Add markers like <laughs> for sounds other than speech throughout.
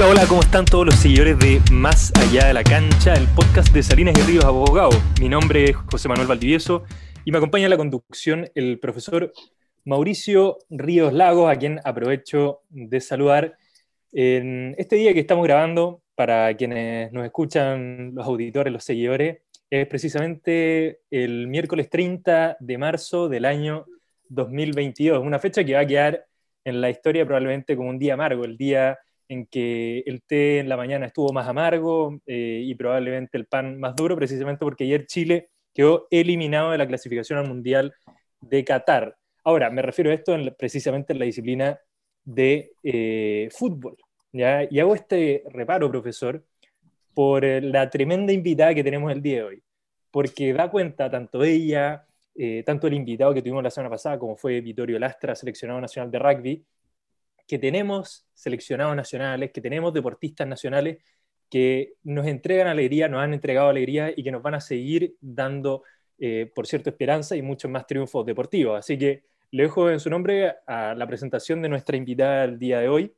Hola, hola, ¿cómo están todos los seguidores de Más Allá de la Cancha, el podcast de Salinas y Ríos Abogado? Mi nombre es José Manuel Valdivieso y me acompaña en la conducción el profesor Mauricio Ríos Lagos, a quien aprovecho de saludar en este día que estamos grabando para quienes nos escuchan, los auditores, los seguidores. Es precisamente el miércoles 30 de marzo del año 2022, una fecha que va a quedar en la historia probablemente como un día amargo, el día en que el té en la mañana estuvo más amargo eh, y probablemente el pan más duro, precisamente porque ayer Chile quedó eliminado de la clasificación al Mundial de Qatar. Ahora, me refiero a esto precisamente en la disciplina de eh, fútbol. Y hago este reparo, profesor, por eh, la tremenda invitada que tenemos el día de hoy, porque da cuenta tanto ella, tanto el invitado que tuvimos la semana pasada, como fue Vittorio Lastra, seleccionado nacional de rugby, que tenemos seleccionados nacionales, que tenemos deportistas nacionales que nos entregan alegría, nos han entregado alegría y que nos van a seguir dando, eh, por cierto, esperanza y muchos más triunfos deportivos. Así que le dejo en su nombre a la presentación de nuestra invitada el día de hoy,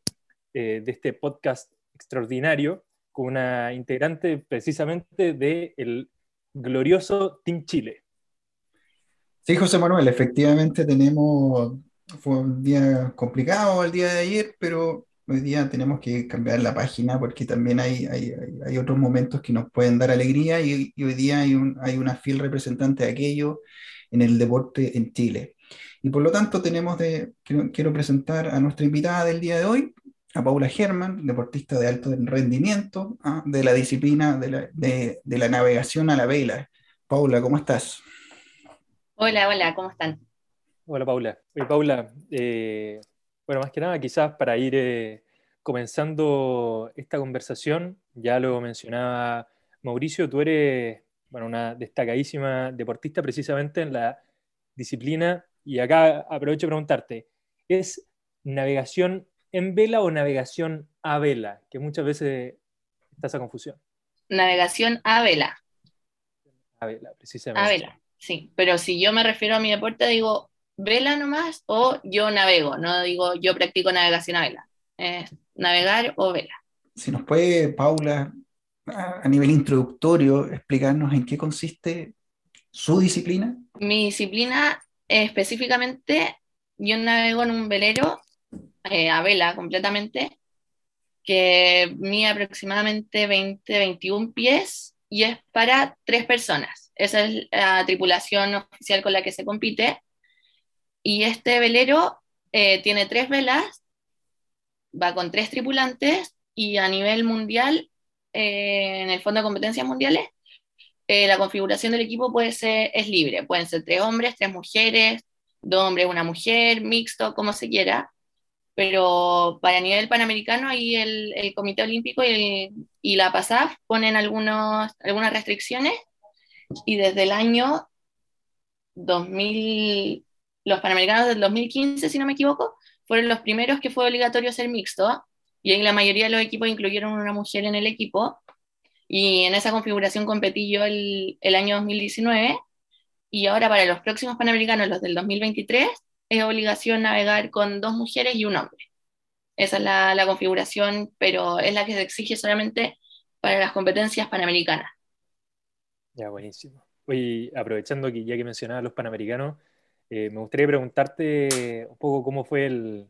eh, de este podcast extraordinario, con una integrante precisamente del glorioso Team Chile. Sí, José Manuel, efectivamente tenemos fue un día complicado el día de ayer, pero hoy día tenemos que cambiar la página porque también hay, hay, hay otros momentos que nos pueden dar alegría y, hoy día hay, un, hay una fiel representante de aquello en el deporte en Chile. Y por lo tanto tenemos de, quiero, presentar a nuestra invitada del día de hoy, a Paula Germán, deportista de alto rendimiento ¿ah? de la disciplina de de la navegación a la vela. Paula, ¿cómo estás? Hola, hola, ¿cómo están? Hola Paula. Paula, eh, bueno, más que nada quizás para ir eh, comenzando esta conversación, ya lo mencionaba Mauricio, tú eres bueno, una destacadísima deportista precisamente en la disciplina, y acá aprovecho de preguntarte, ¿es navegación en vela o navegación a vela? Que muchas veces está esa confusión. Navegación a vela. A vela, precisamente. A vela, sí, pero si yo me refiero a mi deporte, digo vela nomás o yo navego, no digo yo practico navegación a vela, es navegar o vela. Si nos puede, Paula, a nivel introductorio, explicarnos en qué consiste su disciplina. Mi disciplina específicamente, yo navego en un velero eh, a vela completamente, que mide aproximadamente 20-21 pies y es para tres personas. Esa es la tripulación oficial con la que se compite y este velero eh, tiene tres velas, va con tres tripulantes y a nivel mundial, eh, en el fondo de competencias mundiales, eh, la configuración del equipo puede ser, es libre. Pueden ser tres hombres, tres mujeres, dos hombres, una mujer, mixto, como se quiera. Pero para nivel panamericano, ahí el, Comité Olímpico y, y la PASAF ponen algunos, algunas restricciones y desde el año 2000, los Panamericanos del 2015, si no me equivoco, fueron los primeros que fue obligatorio ser mixto, y ahí la mayoría de los equipos incluyeron una mujer en el equipo, y en esa configuración competí yo el, el año 2019, y ahora para los próximos Panamericanos, los del 2023, es obligación navegar con dos mujeres y un hombre. Esa es la, configuración, pero es la que se exige solamente para las competencias panamericanas. Ya, buenísimo. Oye, aprovechando que ya que mencionaba los panamericanos, eh, me gustaría preguntarte un poco cómo fue el,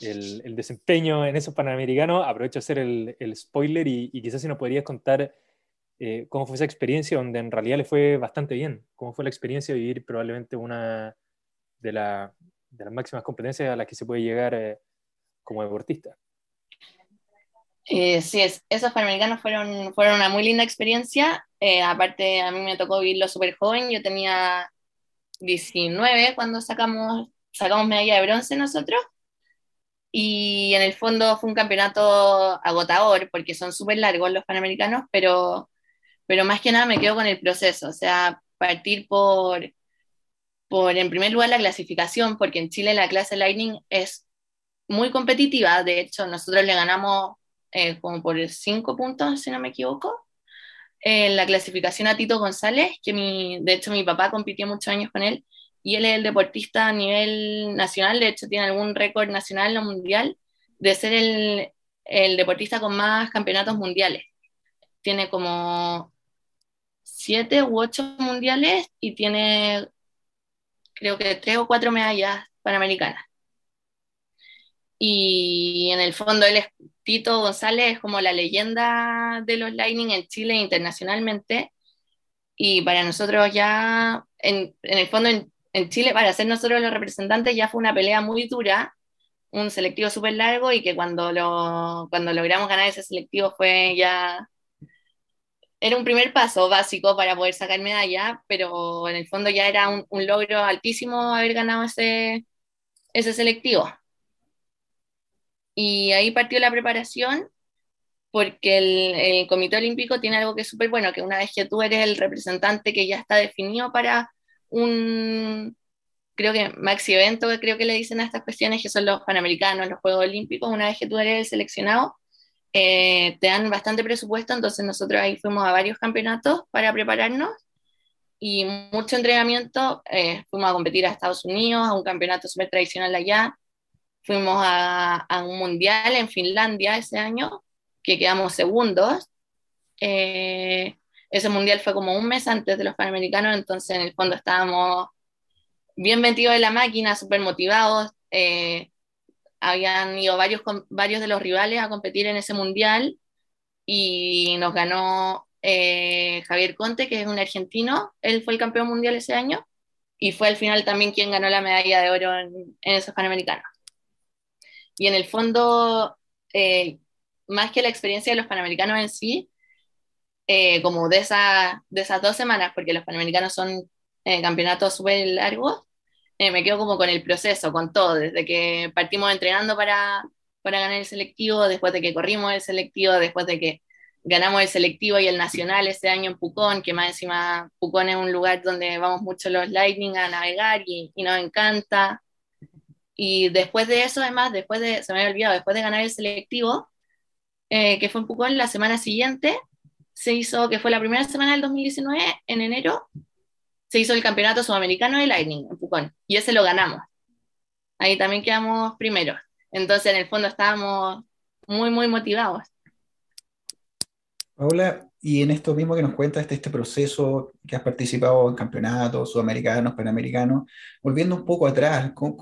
el, desempeño en esos Panamericanos. Aprovecho a hacer el, el spoiler y, quizás si nos podrías contar eh, cómo fue esa experiencia donde en realidad le fue bastante bien. ¿Cómo fue la experiencia de vivir probablemente una de, la, de las máximas competencias a las que se puede llegar eh, como deportista? sí, es, esos Panamericanos fueron, fueron una muy linda experiencia. aparte, a mí me tocó vivirlo súper joven. Yo tenía 19 cuando sacamos, sacamos medalla de bronce nosotros. Y en el fondo fue un campeonato agotador porque son súper largos los panamericanos, pero, pero más que nada me quedo con el proceso, o sea, partir por, por en primer lugar la clasificación, porque en Chile la clase Lightning es muy competitiva, de hecho nosotros le ganamos eh, como por 5 puntos, si no me equivoco, en la clasificación a Tito González, que mi, de hecho mi papá compitió muchos años con él, y él es el deportista a nivel nacional, de hecho tiene algún récord nacional o mundial de ser el, el deportista con más campeonatos mundiales. Tiene como siete u ocho mundiales y tiene creo que tres o cuatro medallas panamericanas. Y en el fondo él es Tito González, es como la leyenda de los Lightning en Chile internacionalmente. Y para nosotros ya, en, el fondo en, en, Chile, para ser nosotros los representantes, ya fue una pelea muy dura, un selectivo súper largo y que cuando, lo, cuando logramos ganar ese selectivo fue ya era un primer paso básico para poder sacar medalla, pero en el fondo ya era un, logro altísimo haber ganado ese, ese selectivo. Y ahí partió la preparación, porque el, Comité Olímpico tiene algo que es súper bueno, que una vez que tú eres el representante que ya está definido para un, creo que maxi evento, creo que le dicen a estas cuestiones, que son los Panamericanos, los Juegos Olímpicos, una vez que tú eres el seleccionado, eh, te dan bastante presupuesto, entonces nosotros ahí fuimos a varios campeonatos para prepararnos y mucho entrenamiento. Eh, fuimos a competir a Estados Unidos, a un campeonato súper tradicional allá. Fuimos a, un mundial en Finlandia ese año, que quedamos segundos. Eh, ese mundial fue como un mes antes de los Panamericanos, entonces en el fondo estábamos bien metidos en la máquina, súper motivados habían ido varios, varios de los rivales a competir en ese mundial y nos ganó eh, Javier Conte, que es un argentino, él fue el campeón mundial ese año y fue al final también quien ganó la medalla de oro en, esos Panamericanos. Y en el fondo, eh, más que la experiencia de los Panamericanos en sí, eh, como de, esa, de esas dos semanas, porque los Panamericanos son campeonatos súper largos, eh, me quedo como con el proceso, con todo, desde que partimos entrenando para, para ganar el selectivo, después de que corrimos el selectivo, después de que ganamos el selectivo y el nacional ese año en Pucón, que más encima Pucón es un lugar donde vamos mucho los Lightning a navegar y, y nos encanta. Y después de eso, además, después de, se me había olvidado, después de ganar el selectivo, eh, que fue en Pucón, la semana siguiente se hizo, que fue la primera semana del 2019, en enero, se hizo el campeonato sudamericano de Lightning en Pucón y ese lo ganamos. Ahí también quedamos primeros. Entonces, en el fondo estábamos muy, muy motivados. Paula, y en esto mismo que nos cuentas, este, este proceso que has participado en campeonatos sudamericanos, panamericanos, volviendo un poco atrás, ¿cómo,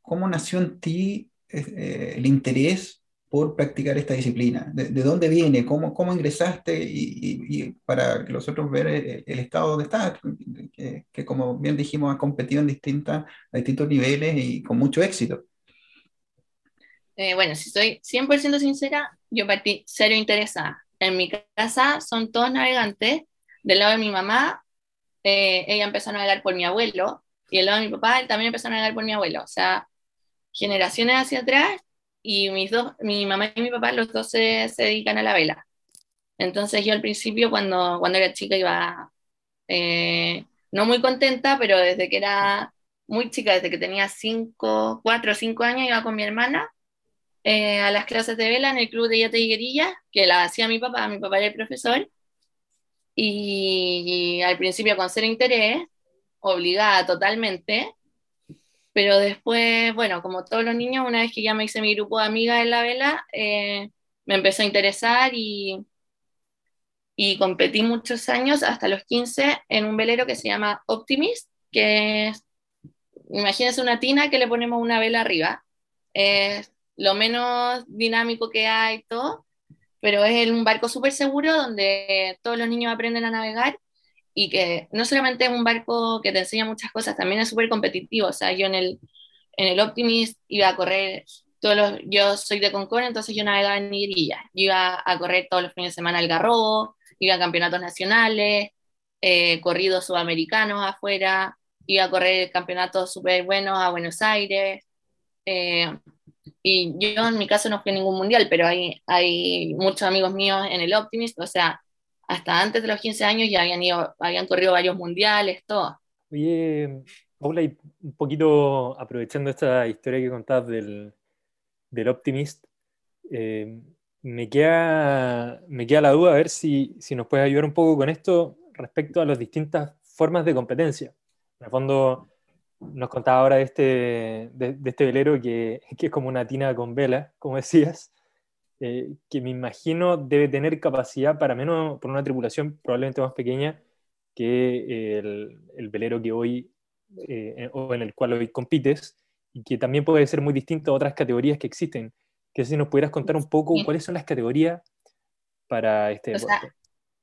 cómo, nació en ti eh, el interés por practicar esta disciplina? ¿De, dónde viene? ¿Cómo, cómo ingresaste? Y, para que nosotros ver el, estado donde estás, que, como bien dijimos, ha competido en distintas, a distintos niveles y con mucho éxito. Eh, bueno, si soy 100% sincera, yo partí cero interesada. En mi casa son todos navegantes. Del lado de mi mamá, eh, ella empezó a navegar por mi abuelo, y del lado de mi papá, él también empezó a navegar por mi abuelo. O sea, generaciones hacia atrás, y mis dos, mi mamá y mi papá, los dos se, se dedican a la vela. Entonces yo al principio, cuando, cuando era chica, iba eh, no muy contenta, pero desde que era muy chica, desde que tenía cinco, cuatro o cinco años, iba con mi hermana eh, a las clases de vela en el club de yate y guerilla, que la hacía mi papá, mi papá era el profesor, y, al principio con cero interés, obligada totalmente, pero después, bueno, como todos los niños, una vez que ya me hice mi grupo de amigas en la vela, eh, me empezó a interesar y, y competí muchos años, hasta los 15, en un velero que se llama Optimist, que es, imagínense una tina que le ponemos una vela arriba. Lo menos dinámico que hay todo, pero es un barco súper seguro donde todos los niños aprenden a navegar y que no solamente es un barco que te enseña muchas cosas, también es súper competitivo. O sea, yo en el, en el Optimist iba a correr todos los, yo soy de Concord, entonces yo navegaba en Nigrilla. Yo iba a correr todos los fines de semana al Garrobo, iba a campeonatos nacionales, eh, corridos sudamericanos afuera, iba a correr campeonatos súper buenos a Buenos Aires. Eh, y yo en mi caso no fui a ningún mundial, pero hay, hay muchos amigos míos en el Optimist, o sea, hasta antes de los 15 años ya habían, ido, habían corrido varios mundiales, todo. Oye, Paula, y un poquito aprovechando esta historia que contabas del, del Optimist, eh, me, queda, me queda la duda a ver si, si nos puedes ayudar un poco con esto respecto a las distintas formas de competencia. En el fondo, nos contaba ahora de este, de, este velero que, que, es como una tina con vela, como decías, eh, que me imagino debe tener capacidad para menos, por una tripulación probablemente más pequeña que el, el velero que hoy, eh, o en el cual hoy compites, y que también puede ser muy distinto a otras categorías que existen. Que si nos pudieras contar un poco cuáles son las categorías para este deporte.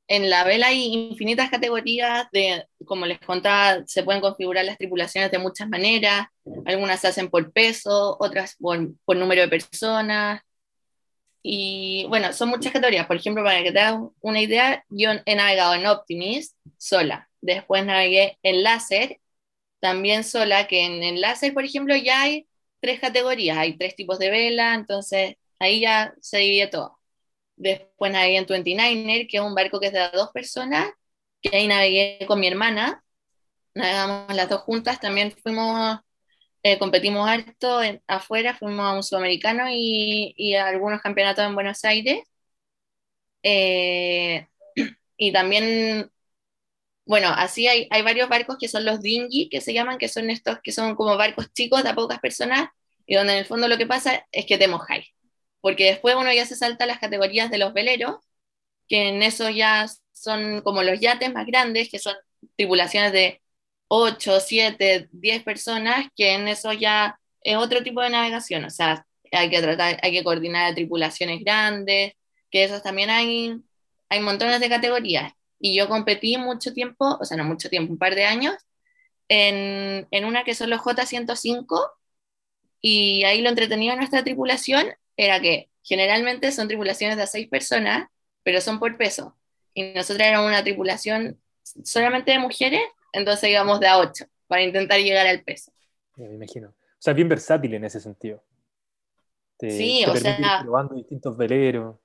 En la vela hay infinitas categorías de, como les contaba, se pueden configurar las tripulaciones de muchas maneras. Algunas se hacen por peso, otras por, número de personas. Y bueno, son muchas categorías. Por ejemplo, para que te hagas una idea, yo he navegado en Optimist sola. Después navegué en Láser, también sola, que en el Láser, por ejemplo, ya hay tres categorías. Hay tres tipos de vela, entonces ahí ya se divide todo. Después navegué en 29er, que es un barco que es de dos personas, que ahí navegué con mi hermana. Navegamos las dos juntas. También fuimos eh, competimos harto afuera, fuimos a un sudamericano y, a algunos campeonatos en Buenos Aires. Eh, y también, bueno, así hay, hay, varios barcos que son los dinghy, que se llaman, que son estos que son como barcos chicos de pocas personas, y donde en el fondo lo que pasa es que te mojáis, porque después uno ya se salta a las categorías de los veleros, que en eso ya son como los yates más grandes, que son tripulaciones de 8, 7, 10 personas, que en eso ya es otro tipo de navegación, o sea, hay que tratar, hay que coordinar tripulaciones grandes, que esos también hay, hay montones de categorías. Y yo competí mucho tiempo, o sea, no mucho tiempo, un par de años, en, en una que son los J105, y ahí lo entretenido de nuestra tripulación era que generalmente son tripulaciones de 6 personas, pero son por peso. Y nosotros éramos una tripulación solamente de mujeres entonces íbamos de a 8 para intentar llegar al peso. Me imagino. O sea, bien versátil en ese sentido. sí, o sea. Probando distintos veleros.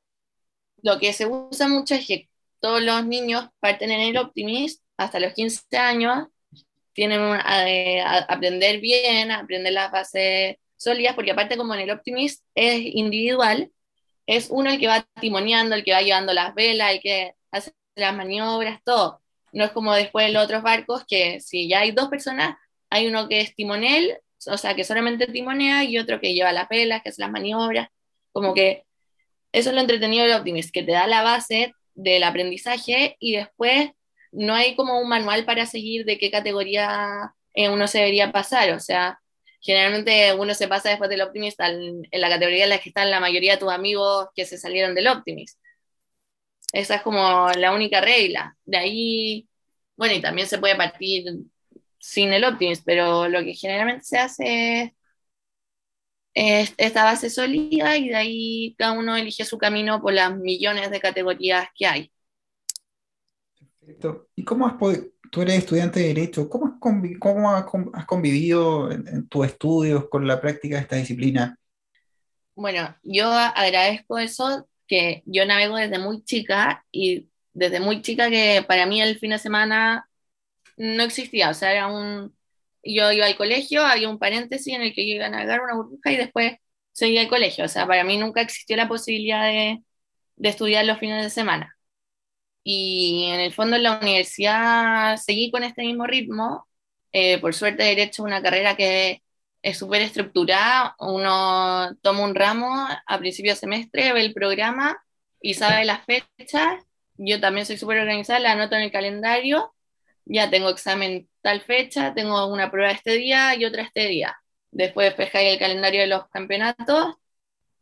Lo que se usa mucho es que todos los niños parten en el Optimist hasta los 15 años, tienen que aprender bien, aprender las bases sólidas, porque aparte como en el Optimist es individual, es uno el que va timoneando, el que va llevando las velas, el que hace las maniobras, todo. No es como después en los otros barcos que si ya hay dos personas, hay uno que es timonel, o sea, que solamente timonea, y otro que lleva las velas, que hace las maniobras. Como que eso es lo entretenido del Optimist, que te da la base del aprendizaje y después no hay como un manual para seguir de qué categoría eh, uno se debería pasar. O sea, generalmente uno se pasa después del Optimist en la categoría en la que están la mayoría de tus amigos que se salieron del Optimist. Esa es como la única regla. De ahí, bueno, y también se puede partir sin el Optimist, pero lo que generalmente se hace es esta base sólida y de ahí cada uno elige su camino por las millones de categorías que hay. Perfecto. ¿Y cómo has podido, tú eres estudiante de Derecho, ¿cómo has, has convivido en, tus estudios con la práctica de esta disciplina? Bueno, yo agradezco eso que yo navego desde muy chica y desde muy chica que para mí el fin de semana no existía, o sea, era un... Yo iba al colegio, había un paréntesis en el que yo iba a navegar una burbuja y después seguía al colegio, o sea, para mí nunca existió la posibilidad de estudiar los fines de semana. Y en el fondo en la universidad seguí con este mismo ritmo, eh, por suerte he hecho una carrera que es súper estructurada, uno toma un ramo a principio de semestre, ve el programa y sabe las fechas. Yo también soy súper organizada, la anoto en el calendario, ya tengo examen tal fecha, tengo una prueba este día y otra este día. Después pescáis el calendario de los campeonatos,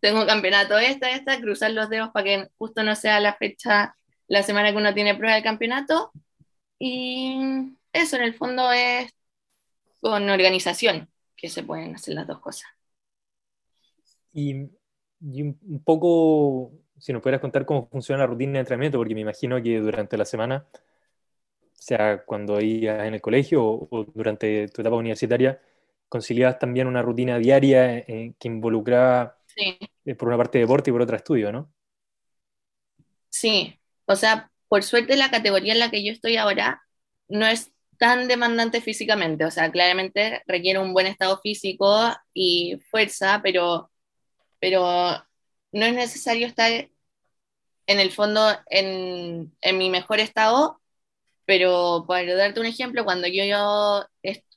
tengo campeonato esta, esta, cruzar los dedos para que justo no sea la fecha, la semana que uno tiene prueba del campeonato. Y eso en el fondo es con organización que se pueden hacer las dos cosas. Y, un poco, si nos pudieras contar cómo funciona la rutina de entrenamiento, porque me imagino que durante la semana, sea cuando ibas en el colegio o, durante tu etapa universitaria, conciliabas también una rutina diaria eh, que involucraba eh, por una parte deporte y por otra estudio, ¿no? Sí, o sea, por suerte la categoría en la que yo estoy ahora no es tan demandante físicamente, o sea, claramente requiere un buen estado físico y fuerza, pero, pero no es necesario estar en el fondo en, en mi mejor estado, pero para darte un ejemplo, cuando yo, yo,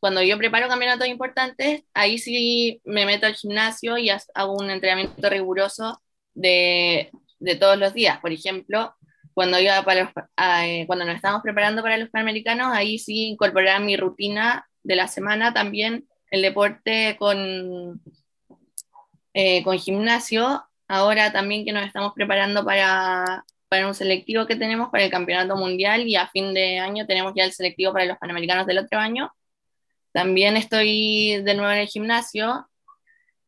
cuando yo preparo campeonatos importantes, ahí sí me meto al gimnasio y hago un entrenamiento riguroso de, de todos los días. Por ejemplo, cuando iba para los, eh, cuando nos estábamos preparando para los Panamericanos, ahí sí incorporaba mi rutina de la semana también el deporte con, eh, con gimnasio. Ahora también que nos estamos preparando para, para un selectivo que tenemos para el Campeonato Mundial y a fin de año tenemos ya el selectivo para los Panamericanos del otro año. También estoy de nuevo en el gimnasio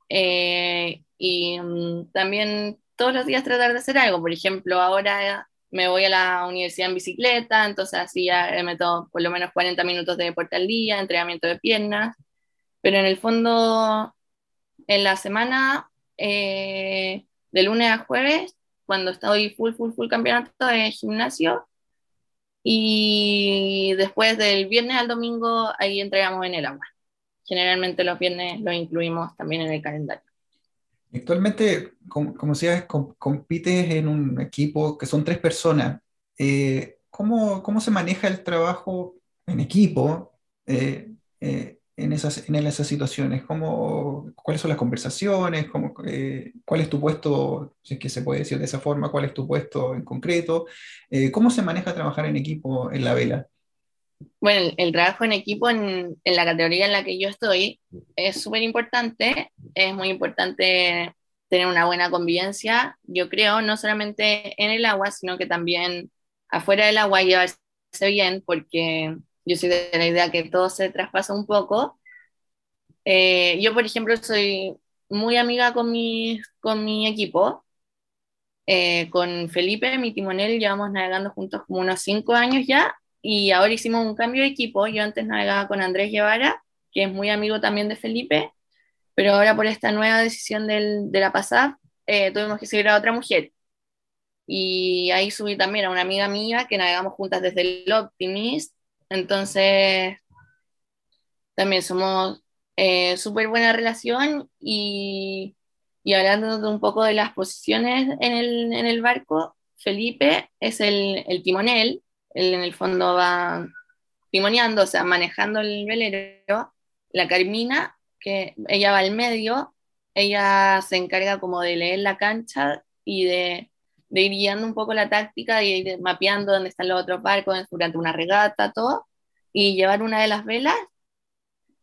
eh, y mm, también todos los días tratar de hacer algo. Por ejemplo, ahora me voy a la universidad en bicicleta, entonces así ya meto por lo menos 40 minutos de deporte al día, entrenamiento de piernas, pero en el fondo, en la semana, eh, de lunes a jueves, cuando estoy full, full, full campeonato de gimnasio, y después del viernes al domingo, ahí entregamos en el agua. Generalmente los viernes lo incluimos también en el calendario. Actualmente, como, como decías, compites en un equipo que son tres personas. Eh, ¿cómo, ¿cómo, se maneja el trabajo en equipo eh, eh, en, esas, en esas situaciones? ¿Cómo, ¿Cuáles son las conversaciones? ¿Cómo, ¿Cuál es tu puesto, si es que se puede decir de esa forma, cuál es tu puesto en concreto? ¿Cómo se maneja trabajar en equipo en la vela? Bueno, el, trabajo en equipo en, en, la categoría en la que yo estoy es súper importante. Es muy importante tener una buena convivencia, yo creo, no solamente en el agua, sino que también afuera del agua llevarse bien, porque yo soy de la idea que todo se traspasa un poco. Eh, yo, por ejemplo, soy muy amiga con mi, con mi equipo. Eh, con Felipe, mi timonel, llevamos navegando juntos como unos cinco años ya y ahora hicimos un cambio de equipo. Yo antes navegaba con Andrés Guevara, que es muy amigo también de Felipe, pero ahora por esta nueva decisión del, de la pasada eh, tuvimos que seguir a otra mujer. Y ahí subí también a una amiga mía que navegamos juntas desde el Optimist. Entonces, también somos eh, súper buena relación y, y hablando de un poco de las posiciones en el, en el barco, Felipe es el, el timonel él en el fondo va timoneando, o sea, manejando el velero, la Carmina, que ella va al medio, ella se encarga como de leer la cancha y de, ir guiando un poco la táctica y ir mapeando dónde están los otros barcos durante una regata, todo, y llevar una de las velas,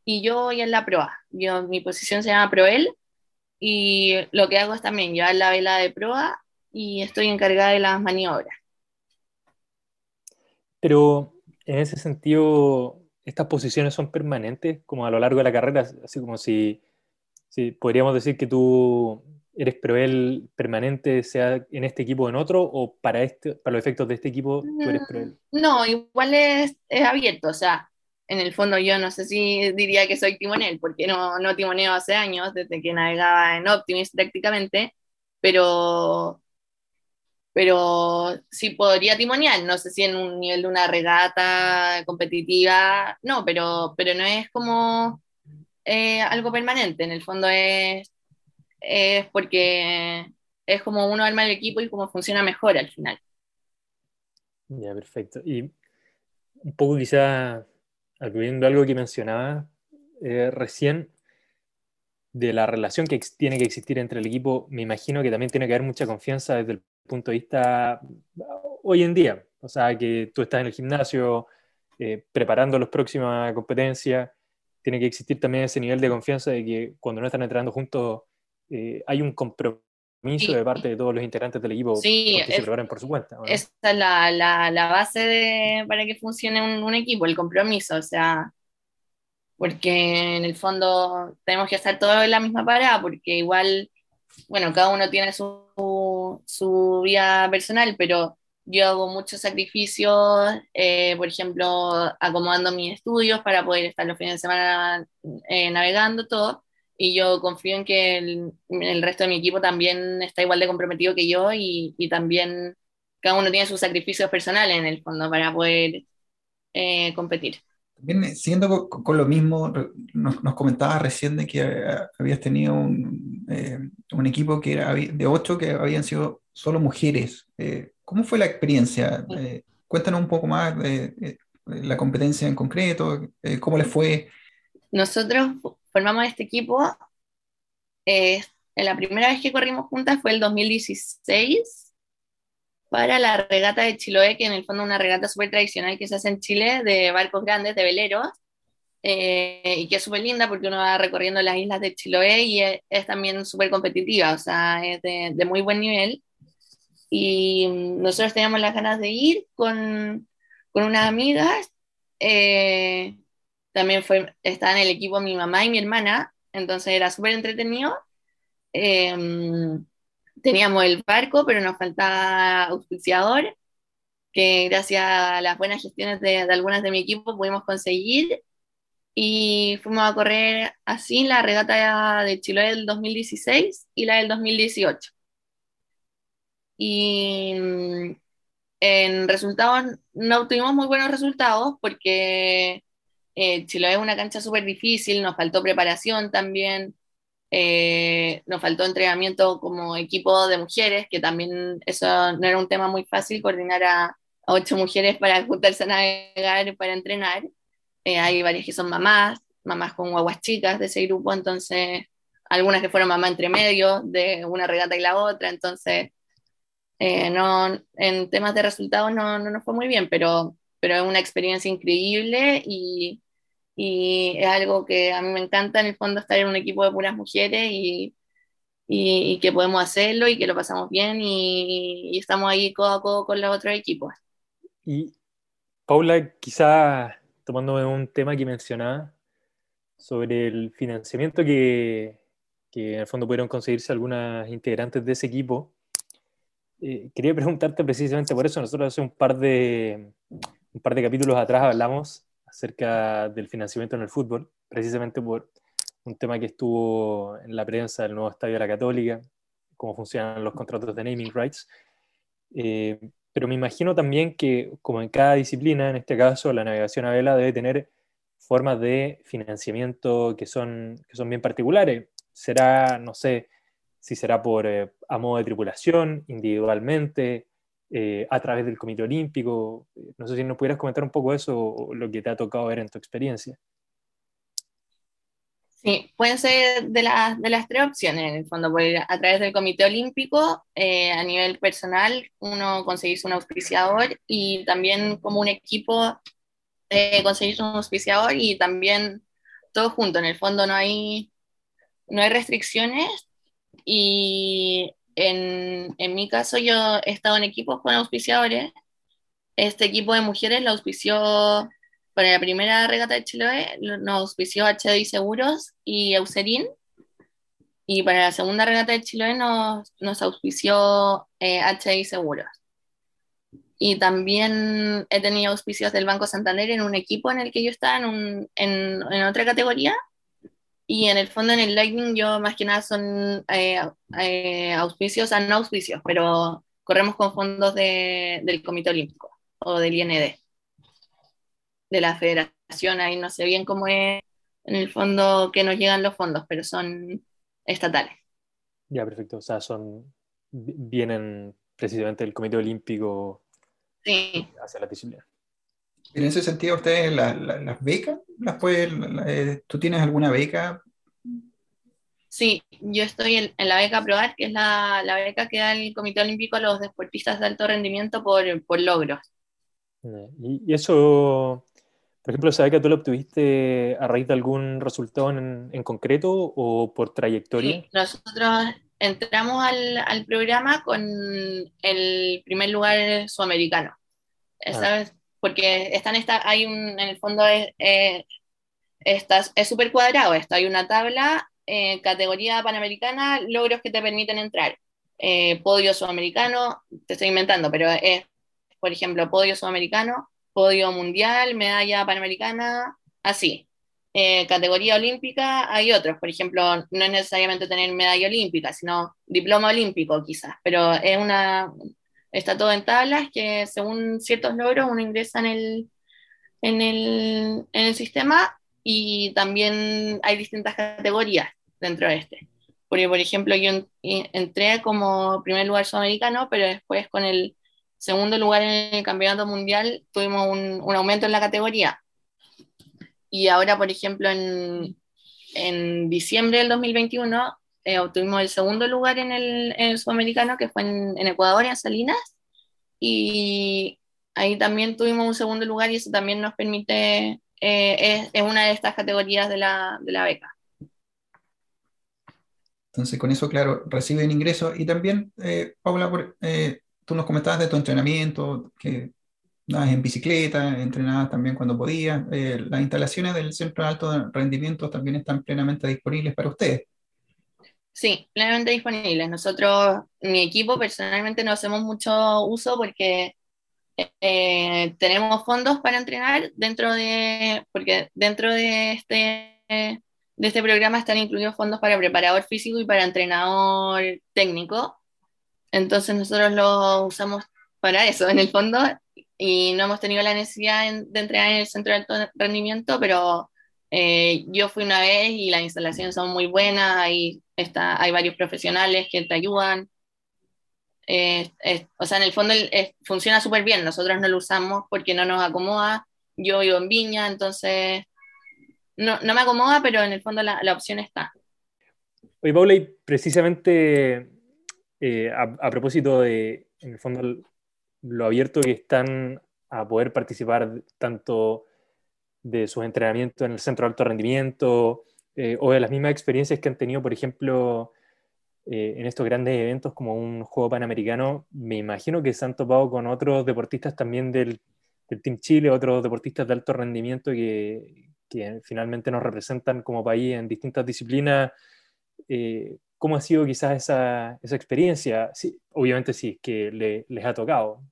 y yo voy en la proa. Yo, mi posición se llama proel, y lo que hago es también llevar la vela de proa y estoy encargada de las maniobras. Pero en ese sentido, estas posiciones son permanentes, como a lo largo de la carrera, así como si, si podríamos decir que tú eres proel permanente, sea en este equipo o en otro, o para, este, para los efectos de este equipo tú eres proel? Mm, no, igual es, es, abierto, o sea, en el fondo yo no sé si diría que soy timonel, porque no, no timoneo hace años, desde que navegaba en Optimus prácticamente, pero pero sí podría timonear, no sé si en un nivel de una regata competitiva, no, pero, pero no es como eh, algo permanente, en el fondo es, es porque es como uno arma el equipo y cómo funciona mejor al final. Ya, perfecto. Y un poco quizá, aludiendo algo que mencionaba eh, recién, de la relación que tiene que existir entre el equipo, me imagino que también tiene que haber mucha confianza desde el punto de vista hoy en día. O sea, que tú estás en el gimnasio eh, preparando las próximas competencias, tiene que existir también ese nivel de confianza de que cuando no están entrenando juntos eh, hay un compromiso de parte de todos los integrantes del equipo sí, que se preparen por su cuenta. Esa es la, la, la base de, para que funcione un, un, equipo, el compromiso, o sea, porque en el fondo tenemos que estar todos en la misma parada, porque igual bueno, cada uno tiene su, su vida personal, pero yo hago muchos sacrificios, eh, por ejemplo, acomodando mis estudios para poder estar los fines de semana eh, navegando todo, y yo confío en que el, resto de mi equipo también está igual de comprometido que yo y, y también cada uno tiene sus sacrificios personales en el fondo para poder eh, competir. También eh, siguiendo con, lo mismo, nos, nos, comentabas recién de que eh, habías tenido un, eh, un, equipo que era de ocho que habían sido solo mujeres. Eh, ¿Cómo fue la experiencia? Eh, cuéntanos un poco más de, la competencia en concreto, ¿cómo les fue? Nosotros formamos este equipo la primera vez que corrimos juntas fue el 2016 para la regata de Chiloé, que en el fondo es una regata súper tradicional que se hace en Chile de barcos grandes, de veleros, eh, y que es súper linda porque uno va recorriendo las islas de Chiloé y es, también súper competitiva, o sea, es de, de, muy buen nivel. Y nosotros teníamos las ganas de ir con, con unas amigas. Eh, también fue, estaba en el equipo mi mamá y mi hermana, entonces era súper entretenido. Em, teníamos el barco, pero nos faltaba auspiciador, que gracias a las buenas gestiones de, algunas de mi equipo pudimos conseguir. Y fuimos a correr así la regata de Chiloé del 2016 y la del 2018. Y mm, en resultados no obtuvimos muy buenos resultados porque eh, Chiloé es una cancha súper difícil, nos faltó preparación también, eh, nos faltó entrenamiento como equipo de mujeres, que también eso no era un tema muy fácil, coordinar a, ocho mujeres para juntarse a navegar, para entrenar. Eh, hay varias que son mamás, mamás con guaguas chicas de ese grupo, entonces algunas que fueron mamá entre medio de una regata y la otra, entonces no, en temas de resultados no, no nos fue muy bien, pero, pero es una experiencia increíble y, y es algo que a mí me encanta en el fondo estar en un equipo de puras mujeres y, y, que podemos hacerlo y que lo pasamos bien y, estamos ahí codo a codo con los otros equipos. Y Paula, quizá tomando un tema que mencionaba sobre el financiamiento que, que en el fondo pudieron conseguirse algunas integrantes de ese equipo, eh, quería preguntarte precisamente por eso. Nosotros hace un par de, un par de capítulos atrás hablamos acerca del financiamiento en el fútbol, precisamente por un tema que estuvo en la prensa del nuevo Estadio de la Católica, cómo funcionan los contratos de naming rights. Eh, pero me imagino también que, como en cada disciplina, en este caso la navegación a vela debe tener formas de financiamiento que son, que son bien particulares. Será, no sé, si será por eh, a modo de tripulación, individualmente, eh, a través del Comité Olímpico. No sé si nos pudieras comentar un poco eso o lo que te ha tocado ver en tu experiencia. Sí, pueden ser de, de las tres opciones, en el fondo, a través del Comité Olímpico, eh, a nivel personal, uno conseguirse un auspiciador y también como un equipo eh, conseguirse un auspiciador y también todo junto. En el fondo no hay, no hay restricciones y en, en, mi caso, yo he estado en equipos con auspiciadores. Este equipo de mujeres lo auspició para la primera regata de Chiloé, nos auspició HDI Seguros y Aucerín. Y para la segunda regata de Chiloé nos, nos auspició eh, HDI Seguros. Y también he tenido auspicios del Banco Santander en un equipo en el que yo estaba en, un, en, en otra categoría y en el fondo en el Lightning yo más que nada son eh, eh, auspicios a no auspicios, pero corremos con fondos de, del Comité Olímpico o del IND, de la federación, ahí no sé bien cómo es en el fondo que nos llegan los fondos, pero son estatales. Ya, perfecto, o sea, son, vienen precisamente del Comité Olímpico sí. hacia la disciplina. En ese sentido, ustedes las becas, las eh, ¿tú tienes alguna beca? Sí, yo estoy en, la beca PROAR, que es la, beca que da el Comité Olímpico a los deportistas de alto rendimiento por, logros. Y, eso, por ejemplo, ¿sabes que tú lo obtuviste a raíz de algún resultado en, concreto o por trayectoria? Sí, nosotros entramos al, al programa con el primer lugar sudamericano. Esa ah porque están esta, hay un, en el fondo es eh, súper cuadrado esto, hay una tabla, eh, categoría panamericana, logros que te permiten entrar. Eh, podio sudamericano, te estoy inventando, pero es, por ejemplo, podio sudamericano, podio mundial, medalla panamericana, así. categoría olímpica, hay otros, por ejemplo, no es necesariamente tener medalla olímpica, sino diploma olímpico quizás, pero es una, está todo en tablas, que según ciertos logros uno ingresa en el, en el, en el sistema y también hay distintas categorías dentro de este. Porque, por ejemplo, yo entré como primer lugar sudamericano, pero después con el segundo lugar en el campeonato mundial tuvimos un, un aumento en la categoría. Y ahora, por ejemplo, en, en diciembre del 2021 eh, obtuvimos el segundo lugar en el, en el sudamericano, que fue en, en, Ecuador, en Salinas, y ahí también tuvimos un segundo lugar y eso también nos permite, eh, es, es, una de estas categorías de la, de la beca. Entonces, con eso, claro, reciben ingresos. Y también, eh, Paula, por, eh, tú nos comentabas de tu entrenamiento, que nada en bicicleta, entrenabas también cuando podías. Eh, las instalaciones del Centro de Alto Rendimiento también están plenamente disponibles para ustedes. Sí, plenamente disponibles. Nosotros, mi equipo, personalmente no hacemos mucho uso porque eh, tenemos fondos para entrenar dentro de, porque dentro de este, de este programa están incluidos fondos para preparador físico y para entrenador técnico. Entonces nosotros lo usamos para eso, en el fondo, y no hemos tenido la necesidad de entrenar en el centro de alto rendimiento, pero eh, yo fui una vez y las instalaciones son muy buenas, hay, está, hay varios profesionales que te ayudan. Eh, o sea, en el fondo funciona súper bien, nosotros no lo usamos porque no nos acomoda. Yo vivo en Viña, entonces no, no me acomoda, pero en el fondo la, la opción está. Oye, Paula, y precisamente eh, a, a, propósito de, en el fondo, lo abierto que están a poder participar tanto de sus entrenamientos en el centro de alto rendimiento eh, o de las mismas experiencias que han tenido, por ejemplo, eh, en estos grandes eventos como un juego panamericano, me imagino que se han topado con otros deportistas también del, del Team Chile, otros deportistas de alto rendimiento que, que, finalmente nos representan como país en distintas disciplinas. Eh, ¿Cómo ha sido quizás esa, esa experiencia? Sí, obviamente sí, que le, les ha tocado.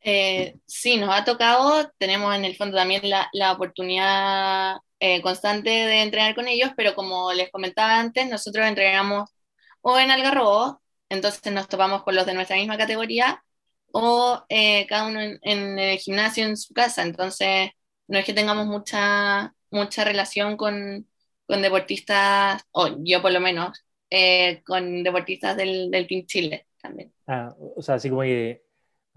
Eh, sí, nos ha tocado, tenemos en el fondo también la, la oportunidad eh, constante de entrenar con ellos, pero como les comentaba antes, nosotros entrenamos o en Algarrobo, entonces nos topamos con los de nuestra misma categoría, o eh, cada uno en, en, el gimnasio en su casa, entonces no es que tengamos mucha, mucha relación con, con deportistas, o yo por lo menos, eh, con deportistas del, del Team Chile también. Ah, o sea, así como que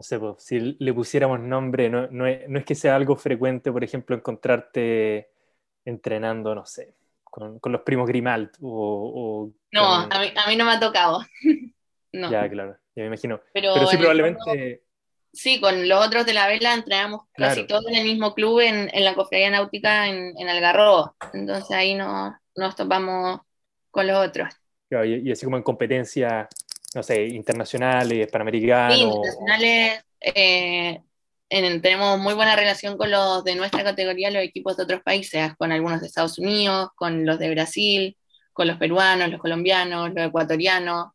no sé, pues, si le pusiéramos nombre, no, no, es, no, es, que sea algo frecuente, por ejemplo, encontrarte entrenando, no sé, con, con los primos Grimalt o... o no, con... a, mí, a, mí, no me ha tocado. <laughs> no. Ya, claro, ya me imagino. Pero, Pero sí, probablemente... Fondo, sí, con los otros de la vela entrenamos claro. casi todos en el mismo club, en, en la cofradía náutica en, en Algarrobo. Entonces ahí no, nos topamos con los otros. Claro, y, y así como en competencia no sé, internacionales, panamericanos. Sí, internacionales. Eh, en, tenemos muy buena relación con los de nuestra categoría, los equipos de otros países, con algunos de Estados Unidos, con los de Brasil, con los peruanos, los colombianos, los ecuatorianos,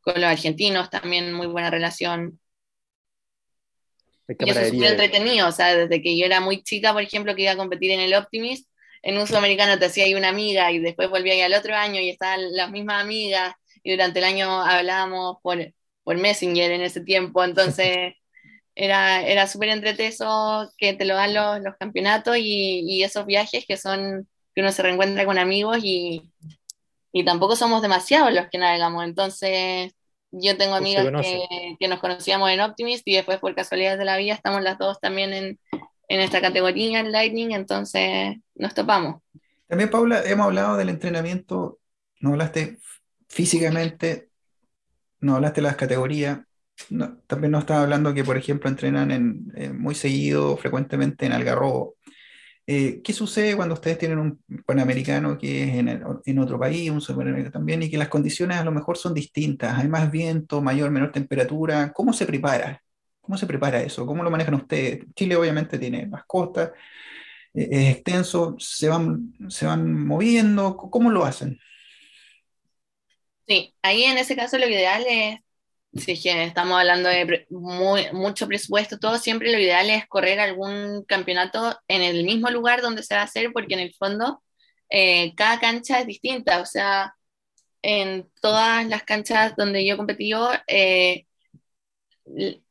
con los argentinos también muy buena relación. Y eso es muy entretenido, o sea, desde que yo era muy chica, por ejemplo, que iba a competir en el Optimist, en un sudamericano te hacía ahí una amiga y después volvía ahí al otro año y estaban las mismas amigas y durante el año hablábamos por, por Messenger en ese tiempo, entonces <laughs> era, era súper entreteso que te lo dan los, los campeonatos y, y, esos viajes que son que uno se reencuentra con amigos y, y tampoco somos demasiados los que navegamos, entonces yo tengo amigas que, que, nos conocíamos en Optimist y después por casualidades de la vida estamos las dos también en, en esta categoría, en Lightning, entonces nos topamos. También, Paula, hemos hablado del entrenamiento, no hablaste físicamente, no hablaste de las categorías, también nos estaba hablando que, por ejemplo, entrenan en, eh, muy seguido, frecuentemente en Algarrobo. Eh, ¿Qué sucede cuando ustedes tienen un panamericano que es en otro país, un superamericano también, y que las condiciones a lo mejor son distintas? Hay más viento, mayor, menor temperatura. ¿Cómo se prepara? ¿Cómo se prepara eso? ¿Cómo lo manejan ustedes? Chile obviamente tiene más costas, eh, es extenso, se van, se van moviendo. ¿Cómo lo hacen? Sí, ahí en ese caso lo ideal es, si que estamos hablando de muy, mucho presupuesto, todo, siempre lo ideal es correr algún campeonato en el mismo lugar donde se va a hacer, porque en el fondo eh, cada cancha es distinta, o sea, en todas las canchas donde yo competí yo, eh,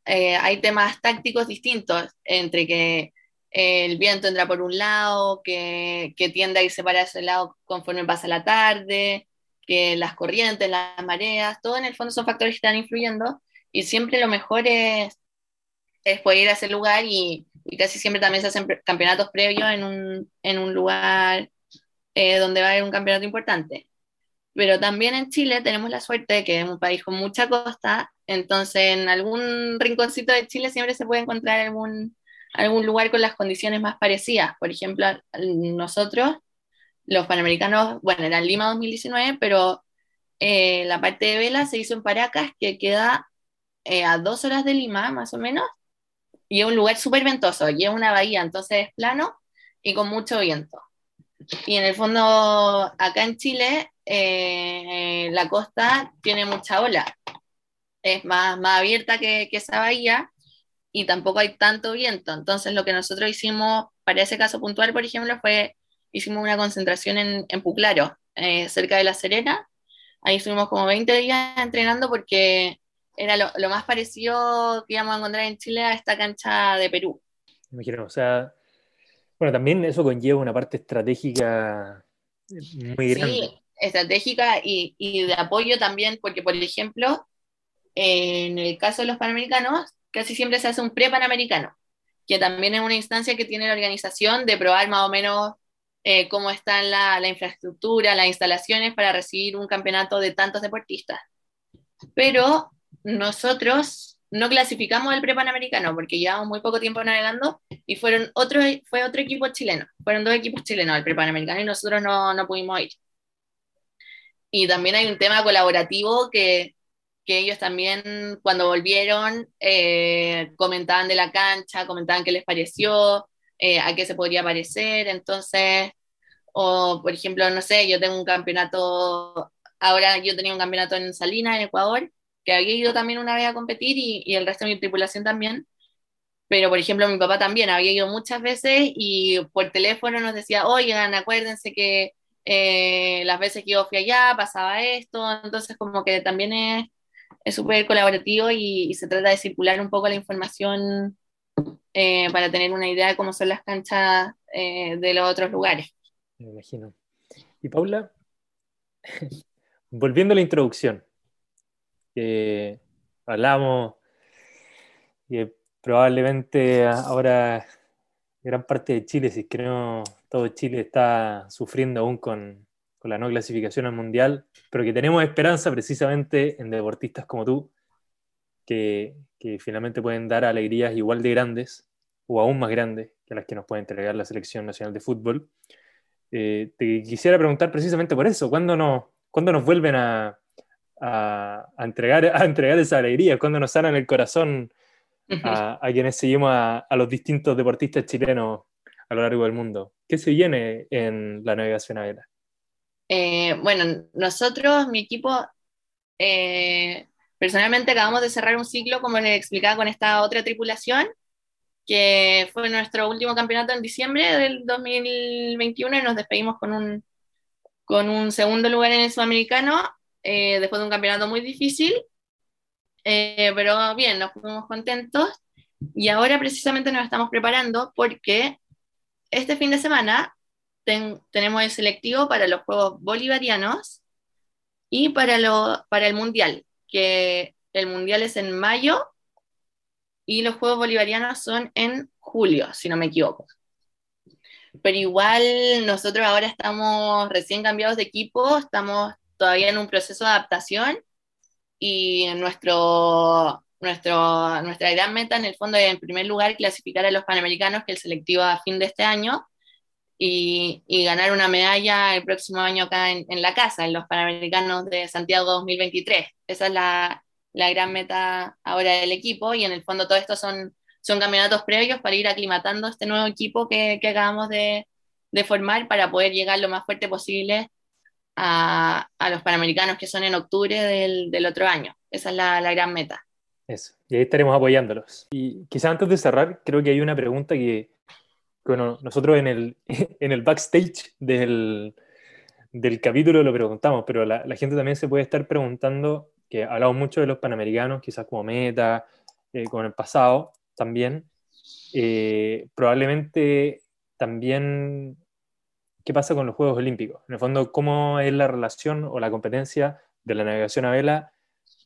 eh, hay temas tácticos distintos, entre que el viento entra por un lado, que, que tiende a irse para ese lado conforme pasa la tarde, que las corrientes, las mareas, todo en el fondo son factores que están influyendo y siempre lo mejor es, es poder ir a ese lugar y, casi siempre también se hacen campeonatos previos en un, en un lugar eh, donde va a haber un campeonato importante. pero también en Chile tenemos la suerte de que es un país con mucha costa, entonces en algún rinconcito de Chile siempre se puede encontrar algún, algún lugar con las condiciones más parecidas. Por ejemplo, nosotros, los Panamericanos, bueno, era en Lima 2019, pero eh, la parte de vela se hizo en Paracas, que queda eh, a dos horas de Lima, más o menos, y es un lugar súper ventoso, y es una bahía, entonces es plano y con mucho viento. Y en el fondo, acá en Chile, eh, la costa tiene mucha ola, es más, más abierta que, que esa bahía, y tampoco hay tanto viento. Entonces, lo que nosotros hicimos para ese caso puntual, por ejemplo, fue hicimos una concentración en, en Puclaro, eh, cerca de La Serena. Ahí estuvimos como 20 días entrenando porque era lo, lo, más parecido que íbamos a encontrar en Chile a esta cancha de Perú. Me imagino, o sea, bueno, también eso conlleva una parte estratégica muy grande. Sí, estratégica y, y de apoyo también, porque por ejemplo, en el caso de los Panamericanos, casi siempre se hace un pre-panamericano, que también es una instancia que tiene la organización de probar más o menos eh, cómo está la, la, infraestructura, las instalaciones para recibir un campeonato de tantos deportistas. Pero nosotros no clasificamos el pre-panamericano porque llevamos muy poco tiempo navegando y fueron otro, fue otro equipo chileno, fueron dos equipos chilenos el pre-panamericano y nosotros no, no pudimos ir. Y también hay un tema colaborativo que que ellos también cuando volvieron eh, comentaban de la cancha, comentaban qué les pareció, eh, a qué se podría parecer, entonces, o por ejemplo, no sé, yo tengo un campeonato, ahora yo tenía un campeonato en Salinas, en Ecuador, que había ido también una vez a competir y, y el resto de mi tripulación también, pero por ejemplo mi papá también había ido muchas veces y por teléfono nos decía, oigan, acuérdense que eh, las veces que yo fui allá pasaba esto, entonces como que también es súper colaborativo y, y, se trata de circular un poco la información eh, para tener una idea de cómo son las canchas eh, de los otros lugares. Me imagino. Y Paula, <laughs> volviendo a la introducción, hablamos y probablemente ahora gran parte de Chile, si es que no todo Chile está sufriendo aún con, con la no clasificación al Mundial, pero que tenemos esperanza precisamente en deportistas como tú, que, que, finalmente pueden dar alegrías igual de grandes o aún más grandes que las que nos puede entregar la Selección Nacional de Fútbol. Eh, te quisiera preguntar precisamente por eso, ¿cuándo nos, ¿cuándo nos vuelven a, a, a, entregar, a entregar esa alegría? ¿Cuándo nos sanan el corazón a, a quienes seguimos a, los distintos deportistas chilenos a lo largo del mundo? ¿Qué se viene en la navegación a vela? Eh, bueno, nosotros, mi equipo, eh, personalmente acabamos de cerrar un ciclo, como les explicaba, con esta otra tripulación, que fue nuestro último campeonato en diciembre del 2021 y nos despedimos con un, con un segundo lugar en el sudamericano, eh, después de un campeonato muy difícil, eh, pero bien, nos fuimos contentos y ahora precisamente nos estamos preparando porque este fin de semana ten, tenemos el selectivo para los Juegos Bolivarianos y para, lo, para el Mundial, que el Mundial es en mayo y los Juegos Bolivarianos son en julio, si no me equivoco. Pero igual nosotros ahora estamos recién cambiados de equipo, estamos todavía en un proceso de adaptación y nuestro, nuestro, nuestra gran meta en el fondo es en primer lugar clasificar a los Panamericanos, que el selectivo a fin de este año, y, y, ganar una medalla el próximo año acá en, en, la casa, en los Panamericanos de Santiago 2023. Esa es la, la, gran meta ahora del equipo y en el fondo todo esto son, son campeonatos previos para ir aclimatando este nuevo equipo que, que acabamos de, de, formar para poder llegar lo más fuerte posible a, a los Panamericanos que son en octubre del, del otro año. Esa es la, la gran meta. Eso, y ahí estaremos apoyándolos. Y quizás antes de cerrar, creo que hay una pregunta que, bueno, nosotros en el, <laughs> en el backstage del, del capítulo lo preguntamos, pero la, gente también se puede estar preguntando, que hablamos mucho de los panamericanos, quizás como meta, eh, con el pasado también, eh, probablemente también qué pasa con los Juegos Olímpicos. En el fondo, cómo es la relación o la competencia de la navegación a vela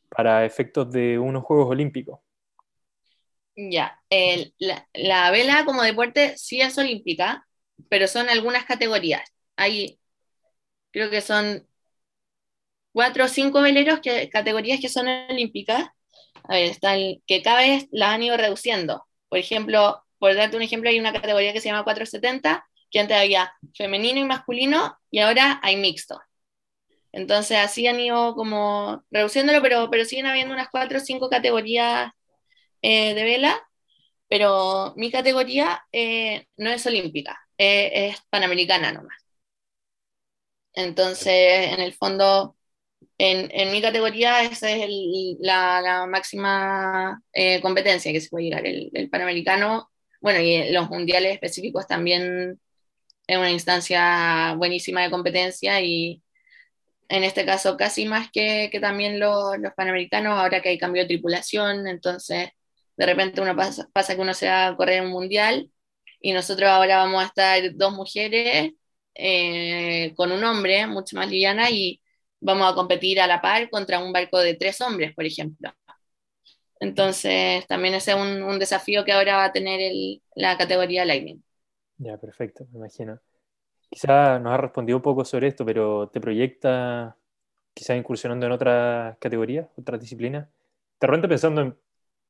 para efectos de unos Juegos Olímpicos. Ya, el, la, la, vela como deporte sí es olímpica, pero son algunas categorías. Hay, creo que son cuatro o cinco veleros, que, categorías que son olímpicas. A ver, está el, que cada vez las han ido reduciendo. Por ejemplo, por darte un ejemplo, hay una categoría que se llama 470, que antes había femenino y masculino, y ahora hay mixto. Entonces así han ido como reduciéndolo, pero, pero siguen habiendo unas cuatro o cinco categorías eh, de vela, pero mi categoría eh, no es olímpica, eh, es panamericana nomás. Entonces, en el fondo, en, en mi categoría esa es la, máxima competencia que se puede llegar, el, el panamericano, bueno, y los mundiales específicos también es una instancia buenísima de competencia y en este caso casi más que, que también los, los, panamericanos, ahora que hay cambio de tripulación, entonces de repente uno pasa, que uno se va a correr un mundial y nosotros ahora vamos a estar dos mujeres eh, con un hombre, mucho más liviana, y vamos a competir a la par contra un barco de tres hombres, por ejemplo. Entonces también ese es un, desafío que ahora va a tener la categoría Lightning. Ya, perfecto, me imagino. Quizá nos has respondido un poco sobre esto, pero ¿te proyecta quizás incursionando en otras categorías, otras disciplinas? ¿Te repente pensando en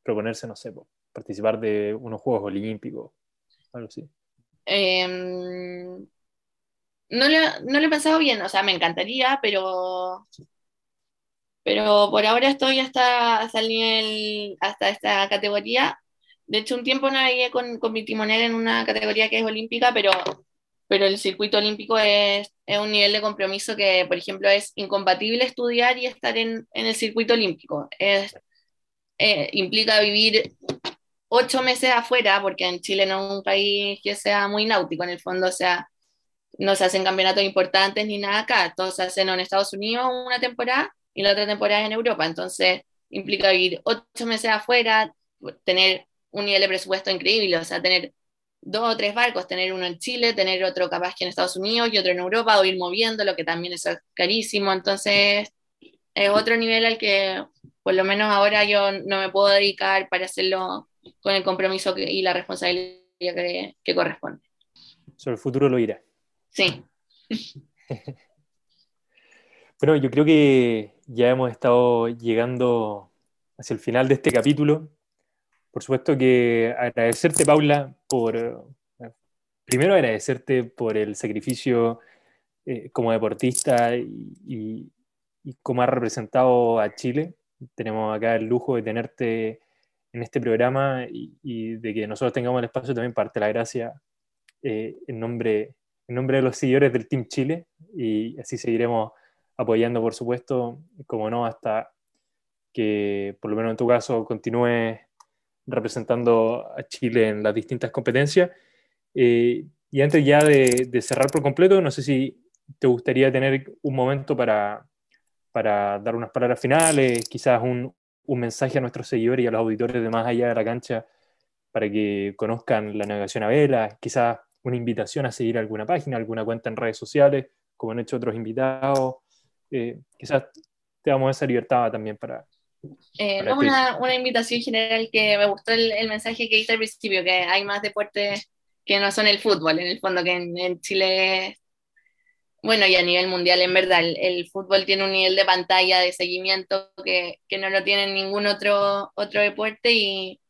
proponerse, no sé, participar de unos Juegos Olímpicos, algo así? Eh, no, le, no le he pensado bien, o sea, me encantaría, pero pero por ahora estoy hasta, hasta hasta esta categoría. De hecho, un tiempo navegué con, con mi timonel en una categoría que es olímpica, pero pero el circuito olímpico es, es, un nivel de compromiso que, por ejemplo, es incompatible estudiar y estar en, en el circuito olímpico. Es, eh, implica vivir ocho meses afuera, porque en Chile no es un país que sea muy náutico, en el fondo, o sea, no se hacen campeonatos importantes ni nada acá, todos se hacen en Estados Unidos una temporada y la otra temporada en Europa, entonces implica vivir ocho meses afuera, tener un nivel de presupuesto increíble, o sea, tener dos o tres barcos, tener uno en Chile, tener otro capaz que en Estados Unidos y otro en Europa, o ir moviendo, lo que también es carísimo. Entonces, es otro nivel al que por lo menos ahora yo no me puedo dedicar para hacerlo con el compromiso que, y la responsabilidad que, que corresponde. Sobre el futuro lo irá. Sí. <laughs> bueno, yo creo que ya hemos estado llegando hacia el final de este capítulo. Por supuesto que agradecerte, Paula, por, primero agradecerte por el sacrificio eh, como deportista y, y, y cómo has representado a Chile. Tenemos acá el lujo de tenerte en este programa y, y de que nosotros tengamos el espacio también parte la gracia eh, en, nombre, en nombre de los seguidores del Team Chile y así seguiremos apoyando, por supuesto, como no, hasta que por lo menos en tu caso continúe representando a Chile en las distintas competencias. Eh, y antes ya de, de, cerrar por completo, no sé si te gustaría tener un momento para, para dar unas palabras finales, quizás un, un, mensaje a nuestros seguidores y a los auditores de más allá de la cancha para que conozcan la navegación a vela, quizás una invitación a seguir alguna página, alguna cuenta en redes sociales, como han hecho otros invitados. Eh, quizás te damos esa libertad también para, eh, no, una, una, invitación general que me gustó el, el, mensaje que hice al principio, que hay más deportes que no son el fútbol, en el fondo que en, en Chile, bueno, y a nivel mundial, en verdad, el, fútbol tiene un nivel de pantalla, de seguimiento que, que no lo tiene ningún otro, otro deporte y,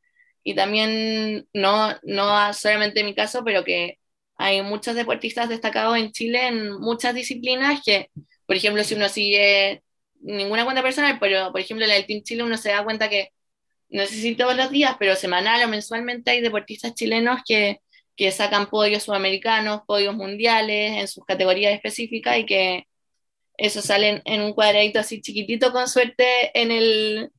y también, no, no solamente en mi caso, pero que hay muchos deportistas destacados en Chile en muchas disciplinas que, por ejemplo, si uno sigue ninguna cuenta personal, pero por ejemplo la del Team Chile uno se da cuenta que no sé si todos los días, pero semanal o mensualmente hay deportistas chilenos que, que sacan podios sudamericanos, podios mundiales en sus categorías específicas y que eso sale en un cuadradito así chiquitito con suerte en el,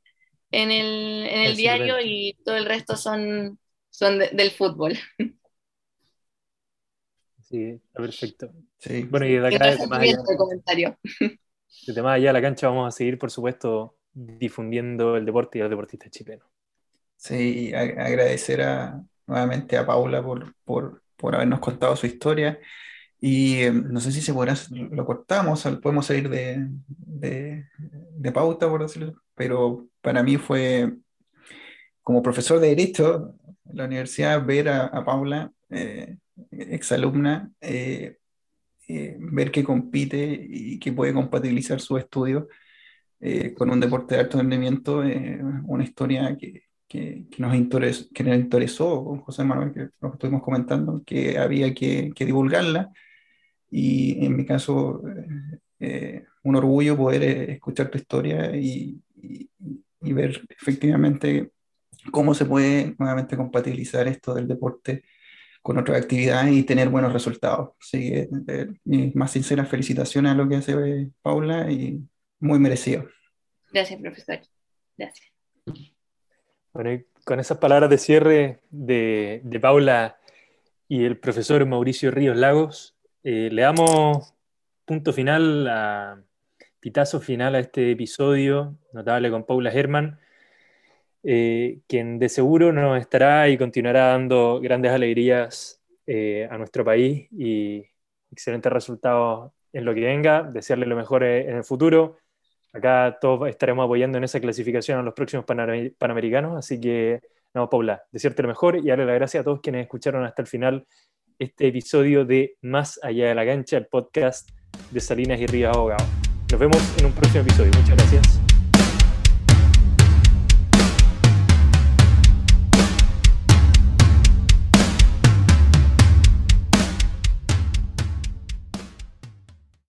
en el, en el diario y todo el resto son, son de, del fútbol. Sí, perfecto. Sí. Bueno, y de acá... Más allá, comentario. Desde más allá de la cancha vamos a seguir, por supuesto, difundiendo el deporte y a los deportistas chilenos. Sí, agradecer a, nuevamente a Paula por, por, por, habernos contado su historia. Y eh, no sé si se podrá, lo cortamos, podemos salir de, de, de, pauta, por decirlo, pero para mí fue, como profesor de Derecho la universidad, ver a, a Paula, eh, exalumna, eh, eh, ver que compite y que puede compatibilizar sus estudios eh, con un deporte de alto rendimiento, una historia que, que, nos interesó, que nos interesó, José Manuel, que lo estuvimos comentando, que había que, que divulgarla. Y en mi caso, eh, un orgullo poder escuchar tu historia y, y, y, ver efectivamente cómo se puede nuevamente compatibilizar esto del deporte con otras actividades y tener buenos resultados. Así que mis más sinceras felicitaciones a lo que hace Paula y muy merecido. Gracias, profesor. Gracias. Bueno, con esas palabras de cierre de, Paula y el profesor Mauricio Ríos Lagos, eh, le damos punto final, a, pitazo final a este episodio notable con Paula Herman, eh, quien de seguro nos estará y continuará dando grandes alegrías eh, a nuestro país y excelentes resultados en lo que venga, desearle lo mejor en el futuro Acá todos estaremos apoyando en esa clasificación a los próximos Panamericanos, así que, no, Paula, desearte lo mejor y darle las gracias a todos quienes escucharon hasta el final este episodio de Más Allá de la Cancha, el podcast de Salinas y Ríos Abogados. Nos vemos en un próximo episodio. Muchas gracias.